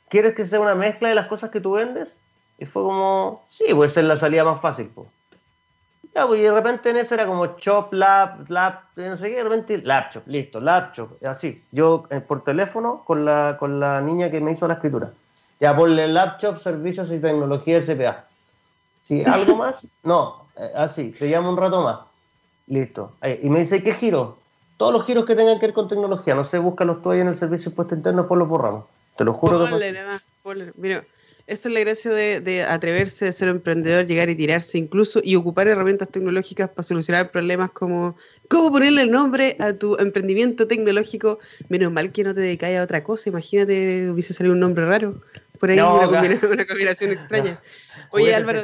¿quieres que sea una mezcla de las cosas que tú vendes? Y fue como, sí, puede ser la salida más fácil. Pues. Ya, pues, y de repente en eso era como Chop, Lab, Lab, no sé qué, de repente Laptop, listo, Laptop, así. Yo eh, por teléfono con la, con la niña que me hizo la escritura. Ya, ponle Laptop, Servicios y Tecnología SPA. ¿Sí? ¿Algo más? No, eh, así, te llamo un rato más. Listo. Eh, y me dice, ¿qué giro? Todos los giros que tengan que ver con tecnología, no sé, búscalos tú ahí en el servicio de impuesto interno, pues los borramos. Te lo juro Mira, esa es la gracia de, atreverse a ser emprendedor, llegar y tirarse incluso y ocupar herramientas tecnológicas para solucionar problemas como cómo ponerle el nombre a tu emprendimiento tecnológico. Menos mal que no te dedicáis a otra cosa. Imagínate, hubiese salido un nombre raro. Por ahí una, combinación, extraña. Oye, Álvaro.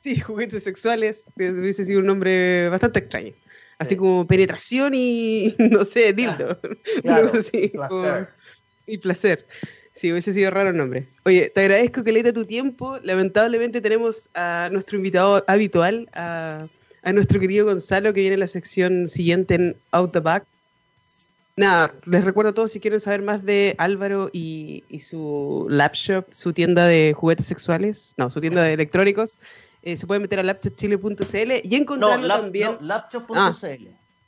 sí, juguetes sexuales. Hubiese sido un nombre bastante extraño. Así como penetración y, no sé, dildo. Claro, placer. Y placer. Sí, hubiese sido raro el nombre. Oye, te agradezco que le tu tiempo. Lamentablemente tenemos a nuestro invitado habitual, a, nuestro querido Gonzalo, que viene en la sección siguiente en Out the Back. Nada, les recuerdo a todos si quieren saber más de Álvaro y, su lab shop, su tienda de juguetes sexuales, no, su tienda de electrónicos, eh, se pueden meter a laptopchile.cl y encontrarlo también. No, laptop.cl. Ah,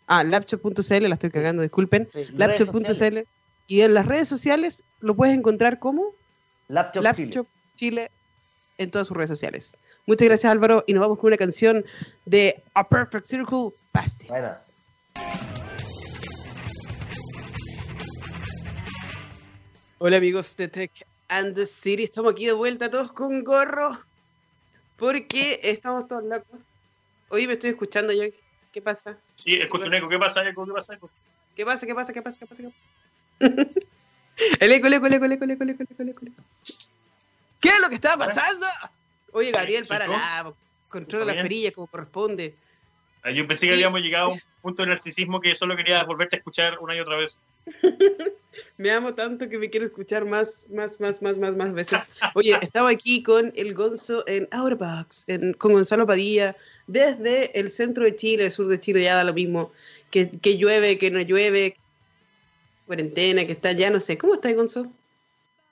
ah laptop.cl, la estoy cagando, disculpen. laptop.cl y en las redes sociales lo puedes encontrar como Laptop, Chile. en todas sus redes sociales. Muchas gracias Álvaro y nos vamos con una canción de A Perfect Circle, Pasti. Hola amigos de Tech and the City, estamos aquí de vuelta todos con gorro porque estamos todos locos. Hoy me estoy escuchando yo. ¿Qué pasa? Sí, escucho un eco. ¿Qué pasa, eco? ¿Qué pasa, eco? ¿Qué pasa? ¿Qué pasa? ¿Qué pasa? ¿Qué pasa? ¿Qué pasa? El eco, el eco, el eco, el eco, el eco, el eco, el eco, ¿Qué es lo que está pasando? Oye, Gabriel, para la, controla las perillas como corresponde. Ah, yo pensé que habíamos llegado a un punto de narcisismo que solo quería volverte a escuchar una y otra vez. me amo tanto que me quiero escuchar más, más, más, más, más, más veces. Oye, estaba aquí con el Gonzo en Outbox, con Gonzalo Padilla, desde el centro de Chile, el sur de Chile, ya da lo mismo, que, que llueve, que no llueve, cuarentena, que está ya, no sé. ¿Cómo estás, Gonzo?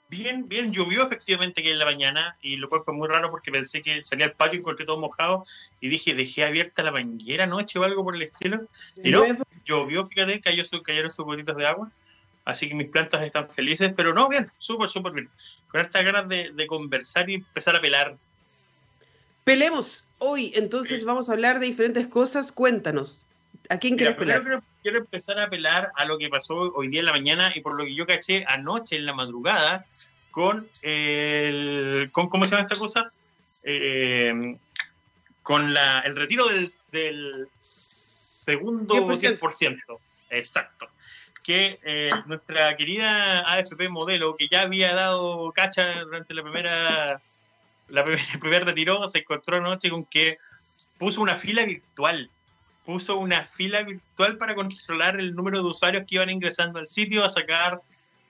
Bien, bien, llovió efectivamente que en la mañana y lo cual fue muy raro porque pensé que salía al patio y encontré todo mojado y dije, dejé abierta la bañera anoche o algo por el estilo. Y no, llovió, fíjate, cayó, cayeron sus gotitas de agua. Así que mis plantas están felices, pero no, bien, súper, súper bien. Con estas ganas de, conversar y empezar a pelar. Pelemos hoy, entonces vamos a hablar de diferentes cosas. Cuéntanos, ¿a quién quieres pelar? quiero empezar a apelar a lo que pasó hoy día en la mañana y por lo que yo caché anoche en la madrugada con el. Con, ¿Cómo se llama esta cosa? Eh, con la, el retiro del, del segundo 10%. Exacto. Que eh, nuestra querida AFP modelo, que ya había dado cacha durante la primera, la el primer retiro, se encontró anoche con que puso una fila virtual puso una fila virtual para controlar el número de usuarios que iban ingresando al sitio a sacar,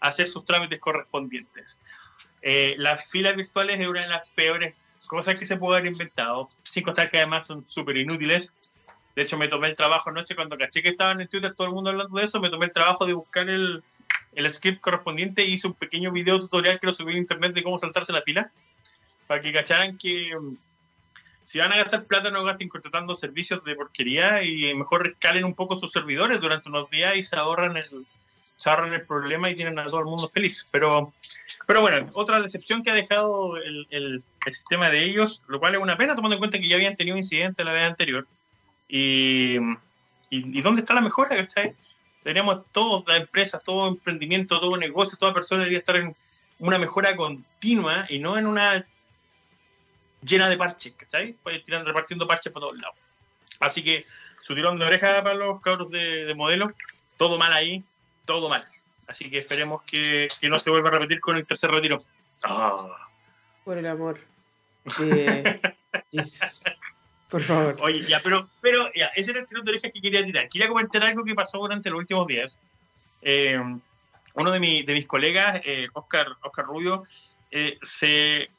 a hacer sus trámites correspondientes. Eh, las filas virtuales es una de las peores cosas que se puede haber inventado, sin contar que además son súper inútiles. De hecho, me tomé el trabajo anoche cuando caché que estaban en Twitter todo el mundo hablando de eso, me tomé el trabajo de buscar el, el script correspondiente y hice un pequeño video tutorial que lo subí en internet de cómo saltarse la fila, para que cacharan que si van a gastar plata, no gasten contratando servicios de porquería y mejor rescalen un poco sus servidores durante unos días y se ahorran el, se ahorran el problema y tienen a todo el mundo feliz. Pero, pero bueno, otra decepción que ha dejado el, el, sistema de ellos, lo cual es una pena tomando en cuenta que ya habían tenido incidentes la vez anterior. Y, y, dónde está la mejora? ¿cachai? Tenemos todas las empresas, todo emprendimiento, todo negocio, toda persona debería estar en una mejora continua y no en una llena de parches, ¿cachai? Pues tiran repartiendo parches por todos lados. Así que su tirón de oreja para los cabros de, modelo, todo mal ahí, todo mal. Así que esperemos que, no se vuelva a repetir con el tercer retiro. Ah. Por el amor. Por favor. Oye, ya, pero, pero ya, ese era el tirón de oreja que quería tirar. Quería comentar algo que pasó durante los últimos días. Eh, uno de, mi, de mis colegas, eh, Oscar, Oscar Rubio, eh, se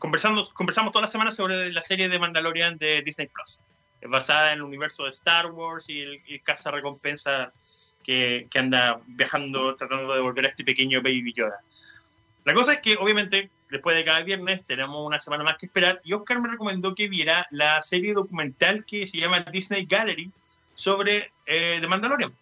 conversando, conversamos toda la semana sobre la serie de Mandalorian de Disney Plus, basada en el universo de Star Wars y el, caza recompensa que, anda viajando tratando de volver a este pequeño Baby Yoda. La cosa es que, obviamente, después de cada viernes tenemos una semana más que esperar y Oscar me recomendó que viera la serie documental que se llama Disney Gallery sobre eh, Mandalorian.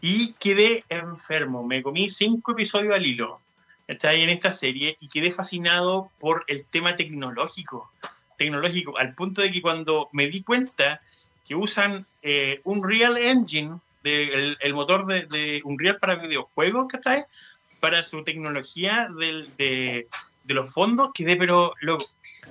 Y quedé enfermo, me comí cinco episodios al hilo está ahí en esta serie y quedé fascinado por el tema tecnológico, tecnológico, al punto de que cuando me di cuenta que usan eh, un Real Engine, de, el, motor de, de, Unreal para videojuegos, ¿cachai? para su tecnología de, de los fondos, que de, pero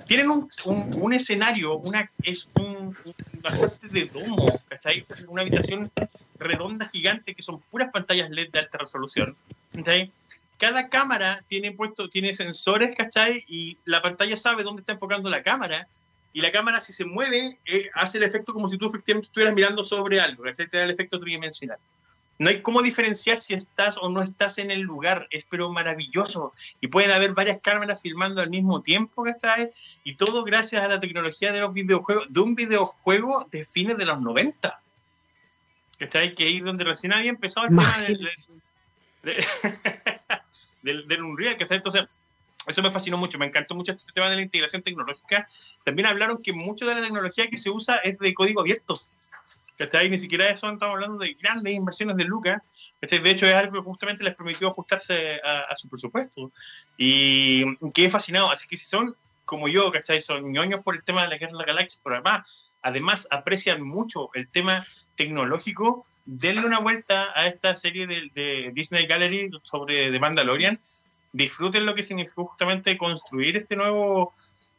tienen un, un, escenario, una, es un, una de domo, ¿cachai? Una habitación redonda gigante que son puras pantallas LED de alta resolución. ¿cachai? Cada cámara tiene puesto, tiene sensores, ¿cachai? Y la pantalla sabe dónde está enfocando la cámara. Y la cámara, si se mueve, eh, hace el efecto como si tú efectivamente estuvieras mirando sobre algo, ¿cachai? Te da el efecto tridimensional no hay cómo diferenciar si estás o no estás en el lugar, es pero maravilloso. Y pueden haber varias cámaras filmando al mismo tiempo está y todo gracias a la tecnología de los videojuegos, de un videojuego de fines de los 90. Que está ahí, que ahí donde recién había empezado el tema del, del, del, Unreal, que está entonces. Eso me fascinó mucho, me encantó mucho este tema de la integración tecnológica. También hablaron que mucho de la tecnología que se usa es de código abierto. ¿cachai? Ni siquiera eso estamos hablando de grandes inversiones de lucas. De hecho, es algo que justamente les permitió ajustarse a, su presupuesto. Y quedé fascinado. Así que si son como yo, ¿cachai? Son ñoños por el tema de la guerra de la galaxia, pero además, además aprecian mucho el tema tecnológico, denle una vuelta a esta serie de, Disney Gallery sobre The Mandalorian. Disfruten lo que significó justamente construir este nuevo,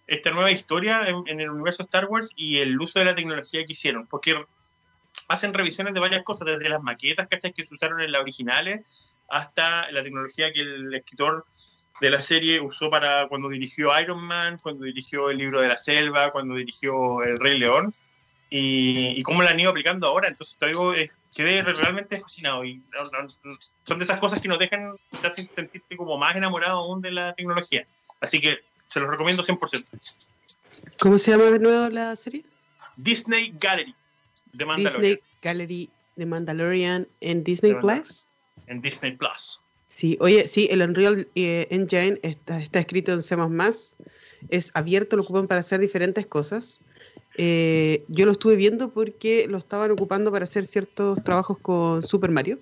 esta nueva historia en, en, el universo Star Wars y el uso de la tecnología que hicieron. Porque hacen revisiones de varias cosas, desde las maquetas que se usaron en las originales hasta la tecnología que el escritor de la serie usó para cuando dirigió Iron Man, cuando dirigió el libro de la selva, cuando dirigió El Rey León, y, cómo la han ido aplicando ahora. Entonces, algo eh, quedé realmente fascinado. Y son de esas cosas que nos dejan sentirte como más enamorado aún de la tecnología. Así que se los recomiendo 100%. ¿Cómo se llama de nuevo la serie? Disney Gallery. Disney Gallery de Mandalorian en Disney Plus. En Disney Plus. Sí, oye, sí, el Unreal eh, Engine está, está, escrito en C++, es abierto, lo ocupan para hacer diferentes cosas. Eh, yo lo estuve viendo porque lo estaban ocupando para hacer ciertos trabajos con Super Mario.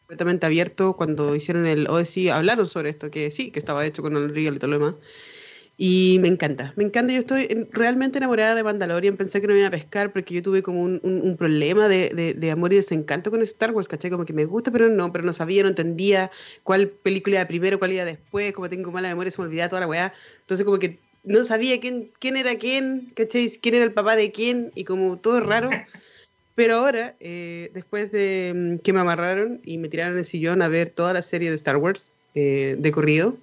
Completamente abierto, cuando hicieron el OSI hablaron sobre esto, que sí, que estaba hecho con Unreal y todo lo demás. Y me encanta, me encanta. Yo estoy realmente enamorada de Mandalorian. Pensé que no me iba a pescar porque yo tuve como un, un, problema de, de, de, amor y desencanto con Star Wars, ¿cachai? Como que me gusta, pero no, pero no sabía, no entendía cuál película iba primero, cuál iba después. Como tengo mala memoria, se me olvidaba toda la weá. Entonces, como que no sabía quién, quién era quién, ¿cachai? Quién era el papá de quién y como todo raro. Pero ahora, eh, después de mm, que me amarraron y me tiraron el sillón a ver toda la serie de Star Wars eh, de corrido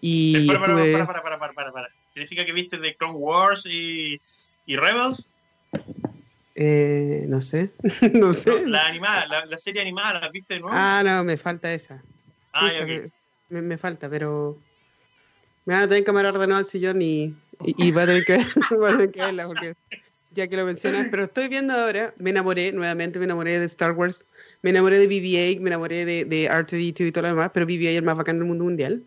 y para, para, para, para, para, para, para, ¿Significa que viste de Clone Wars y, y Rebels? Eh, no sé, no sé. la animada, la, la, serie animada, ¿la viste de nuevo? Ah, no, me falta esa. Ah, Pucha, okay. me, me, falta, pero me van a tener que amarrar de nuevo al sillón y, y, y voy, a tener que, voy a tener que verla porque ya que lo mencionas, pero estoy viendo ahora, me enamoré nuevamente, me enamoré de Star Wars, me enamoré de BB-8, me enamoré de, de R2-D2 y todo lo demás, pero BB-8 es el más bacán del mundo mundial.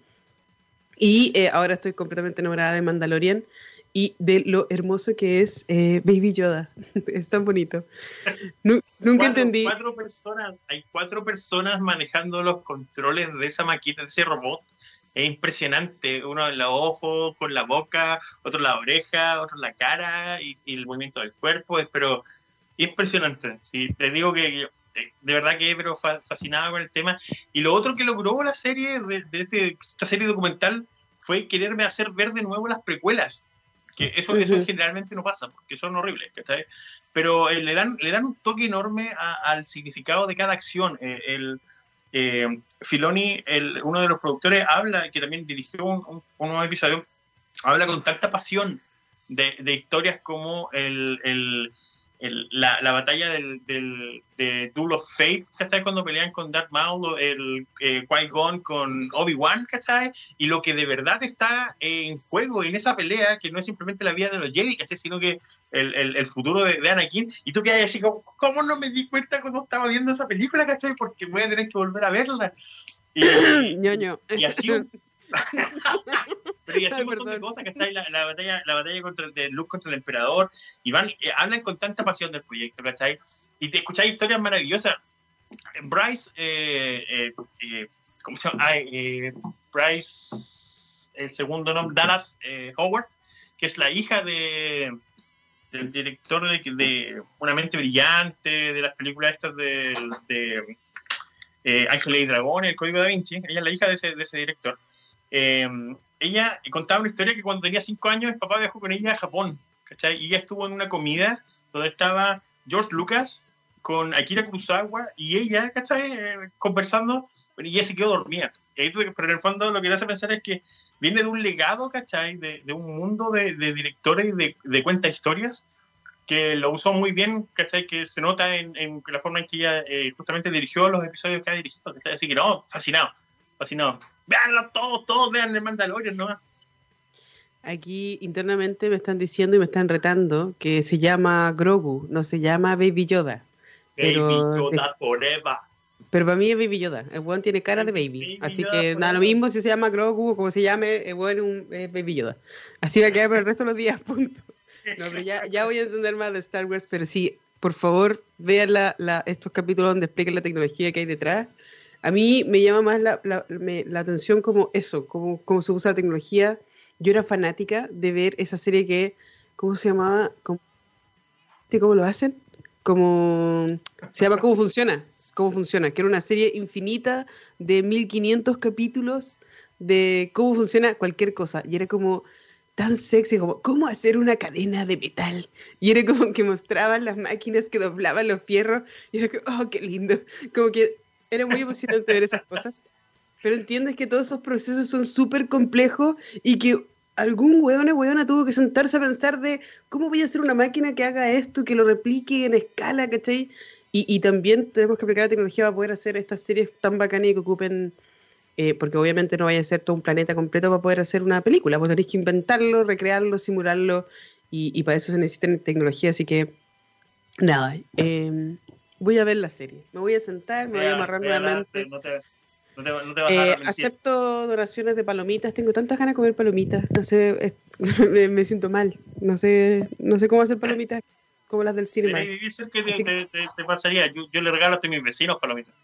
Y eh, ahora estoy completamente enamorada de Mandalorian y de lo hermoso que es eh, Baby Yoda. es tan bonito. nunca cuatro, entendí. Cuatro personas, hay cuatro personas manejando los controles de esa maquita, de ese robot. Es impresionante. Uno en los ojos, con la boca, otro en la oreja, otro en la cara y, y el movimiento del cuerpo. Es, pero impresionante. Sí, te digo que de verdad que pero fascinado con el tema. Y lo otro que logró la serie de, de este, esta serie documental fue quererme hacer ver de nuevo las precuelas. Que eso, eso generalmente no pasa, porque son horribles. Pero eh, le, dan, le dan un toque enorme a, al significado de cada acción. Eh, el, eh, Filoni, el, uno de los productores, habla, que también dirigió un, nuevo episodio, habla con tanta pasión de, de historias como el el, la, la, batalla del, del, de Duel of Fate, ¿cachai? Cuando pelean con Darth Maul, el eh, Qui-Gon con Obi-Wan, ¿cachai? Y lo que de verdad está en juego en esa pelea, que no es simplemente la vida de los Jedi, ¿cachai? Sino que el, el, el futuro de, de, Anakin. Y tú quedas así como, ¿cómo no me di cuenta cuando estaba viendo esa película, ¿cachai? Porque voy a tener que volver a verla. Y, y así Pero y así un montón de cosas, ¿cachai? La, la batalla, la batalla contra, de Luke contra el emperador, y van, eh, hablan con tanta pasión del proyecto, ¿cachai? Y te escucháis historias maravillosas. Bryce, eh, eh, eh ¿cómo se llama? Ah, Bryce, el segundo nombre, Dallas Howard, que es la hija de del director de, de, Una mente brillante, de las películas estas de, de eh, Ángela y Dragón, El Código da Vinci, ella es la hija de ese, de ese director. Eh, ella contaba una historia que cuando tenía cinco años, el papá viajó con ella a Japón, ¿cachai? Y ella estuvo en una comida donde estaba George Lucas con Akira Kurosawa y ella, ¿cachai? Eh, conversando, y ella se quedó dormida. pero en el fondo lo que le hace pensar es que viene de un legado, ¿cachai? De, de un mundo de, de directores y de, de cuenta historias que lo usó muy bien, ¿cachai? Que se nota en, en la forma en que ella eh, justamente dirigió los episodios que ha dirigido, ¿cachai? Así que no, fascinado, fascinado. Veanlo todos, todos vean el Mandalorian, ¿no? Aquí internamente me están diciendo y me están retando que se llama Grogu, no se llama Baby Yoda. Baby Yoda Forever. Pero para mí es Baby Yoda. El buen tiene cara de baby. así que nada, lo mismo si se llama Grogu o como se llame, el buen es Baby Yoda. Así va a quedar por el resto de los días, punto. No, pero ya, ya voy a entender más de Star Wars, pero sí, por favor, vean la, la, estos capítulos donde explican la tecnología que hay detrás. A mí me llama más la, la, atención como eso, como, cómo se usa la tecnología. Yo era fanática de ver esa serie que, ¿cómo se llamaba? ¿Cómo, cómo lo hacen? Como, se llama ¿Cómo funciona? ¿Cómo funciona? Que era una serie infinita de 1500 capítulos de cómo funciona cualquier cosa. Y era como, tan sexy como cómo hacer una cadena de metal. Y era como que mostraban las máquinas que doblaban los fierros y era como, oh, qué lindo. Como que era muy emocionante ver esas cosas. Pero entiendes que todos esos procesos son súper complejos y que algún weón o weona tuvo que sentarse a pensar de cómo voy a hacer una máquina que haga esto, que lo replique en escala, ¿cachai? Y, y también tenemos que aplicar la tecnología para poder hacer estas series tan bacanas y que ocupen eh, porque obviamente no vaya a ser todo un planeta completo para poder hacer una película, vos tenéis que inventarlo, recrearlo, simularlo, y, y para eso se necesita tecnología, así que nada, eh, voy a ver la serie, me voy a sentar, me voy a amarrar nuevamente. No te, no te, no te vas eh, acepto donaciones de palomitas, tengo tantas ganas de comer palomitas, no sé, es, me, me, siento mal, no sé, no sé cómo hacer palomitas como las del cine. Vivir cerca te, te, te, pasaría, yo, yo le regalo a mis vecinos palomitas.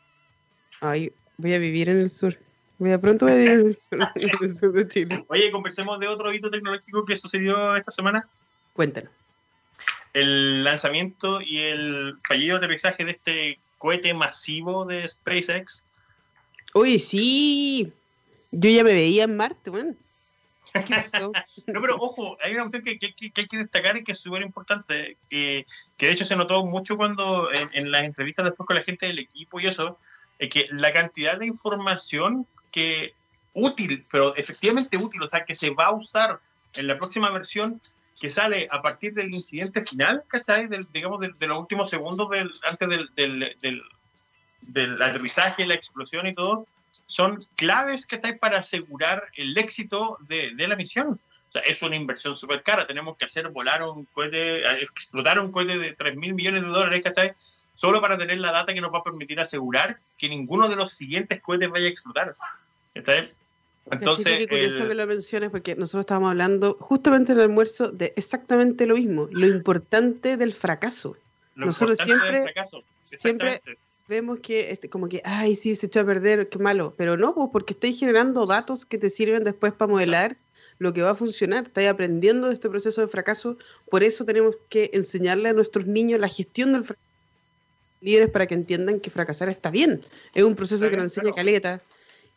Ay, voy a vivir en el sur. Voy a pronto voy a ir al sur de Chile. Oye, conversemos de otro hito tecnológico que sucedió esta semana. Cuéntanos. El lanzamiento y el fallido aterrizaje de este cohete masivo de SpaceX. Uy, sí. Yo ya me veía en Marte, bueno. no, pero ojo, hay una cuestión que, que, que hay que destacar y que es súper importante, que, que, de hecho se notó mucho cuando en, en, las entrevistas después con la gente del equipo y eso, es que la cantidad de información que útil, pero efectivamente útil, o sea, que se va a usar en la próxima versión que sale a partir del incidente final, ¿cachai? Del, digamos, de, de, los últimos segundos del, antes del, del, del, del aterrizaje, la explosión y todo, son claves, ¿cachai? Para asegurar el éxito de, de la misión. O sea, es una inversión súper cara. Tenemos que hacer volar un cohete, explotar un cohete de 3 mil millones de dólares, ¿cachai? Solo para tener la data que nos va a permitir asegurar que ninguno de los siguientes cohetes vaya a explotar. ¿Está bien? Entonces, es curioso el... que lo menciones porque nosotros estábamos hablando justamente en el almuerzo de exactamente lo mismo, lo importante del fracaso. Lo nosotros siempre, fracaso. siempre vemos que este, como que, ay, sí, se echó a perder, qué malo, pero no, pues porque estáis generando datos que te sirven después para modelar lo que va a funcionar, estáis aprendiendo de este proceso de fracaso, por eso tenemos que enseñarle a nuestros niños la gestión del fracaso líderes para que entiendan que fracasar está bien. Es un proceso que nos enseña caleta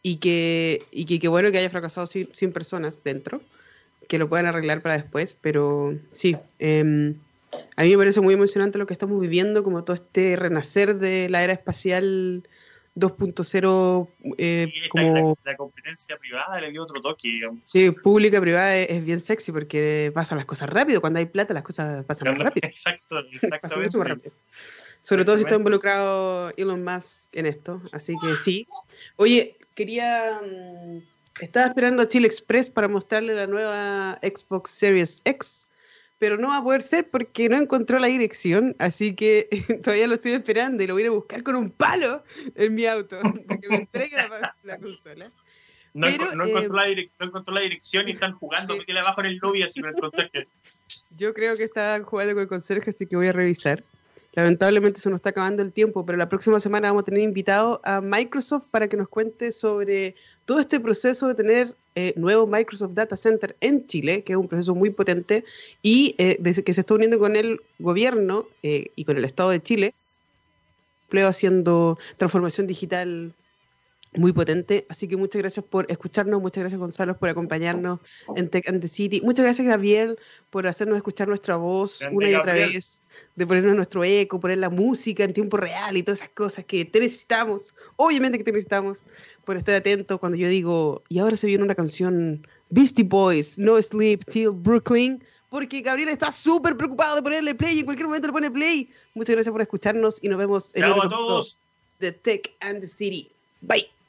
y que, y que, que bueno que haya fracasado sin, sin, personas dentro, que lo puedan arreglar para después, pero sí, eh, a mí me parece muy emocionante lo que estamos viviendo, como todo este renacer de la era espacial 2.0 eh, sí, como la, la, competencia privada le dio otro toque digamos. sí pública privada es, es, bien sexy porque pasan las cosas rápido cuando hay plata las cosas pasan muy rápido exacto exactamente rápido. sobre todo si está involucrado Elon Musk en esto así que sí oye quería. Um, estaba esperando a Chile Express para mostrarle la nueva Xbox Series X, pero no va a poder ser porque no encontró la dirección, así que todavía lo estoy esperando y lo voy a, ir a buscar con un palo en mi auto para que me entregue la, la consola. No, pero, no, encontró eh, la no, encontró la dirección y están jugando, sí. abajo en el lobby así con el conserje. Yo creo que estaban jugando con el conserje, así que voy a revisar. Lamentablemente se nos está acabando el tiempo, pero la próxima semana vamos a tener invitado a Microsoft para que nos cuente sobre todo este proceso de tener eh, nuevo Microsoft Data Center en Chile, que es un proceso muy potente y eh, desde que se está uniendo con el gobierno eh, y con el Estado de Chile empleo haciendo transformación digital muy potente. Así que muchas gracias por escucharnos, muchas gracias Gonzalo por acompañarnos en Tech and the City. Muchas gracias Gabriel por hacernos escuchar nuestra voz una y otra vez, de ponernos nuestro eco, poner la música en tiempo real y todas esas cosas que te necesitamos. Obviamente que te necesitamos por estar atento cuando yo digo, y ahora se viene una canción Beastie Boys, No Sleep Till Brooklyn. Porque Gabriel está súper preocupado de ponerle play y en cualquier momento le pone play. Muchas gracias por escucharnos y nos vemos en otro a todos. de Tech and the City. Bye.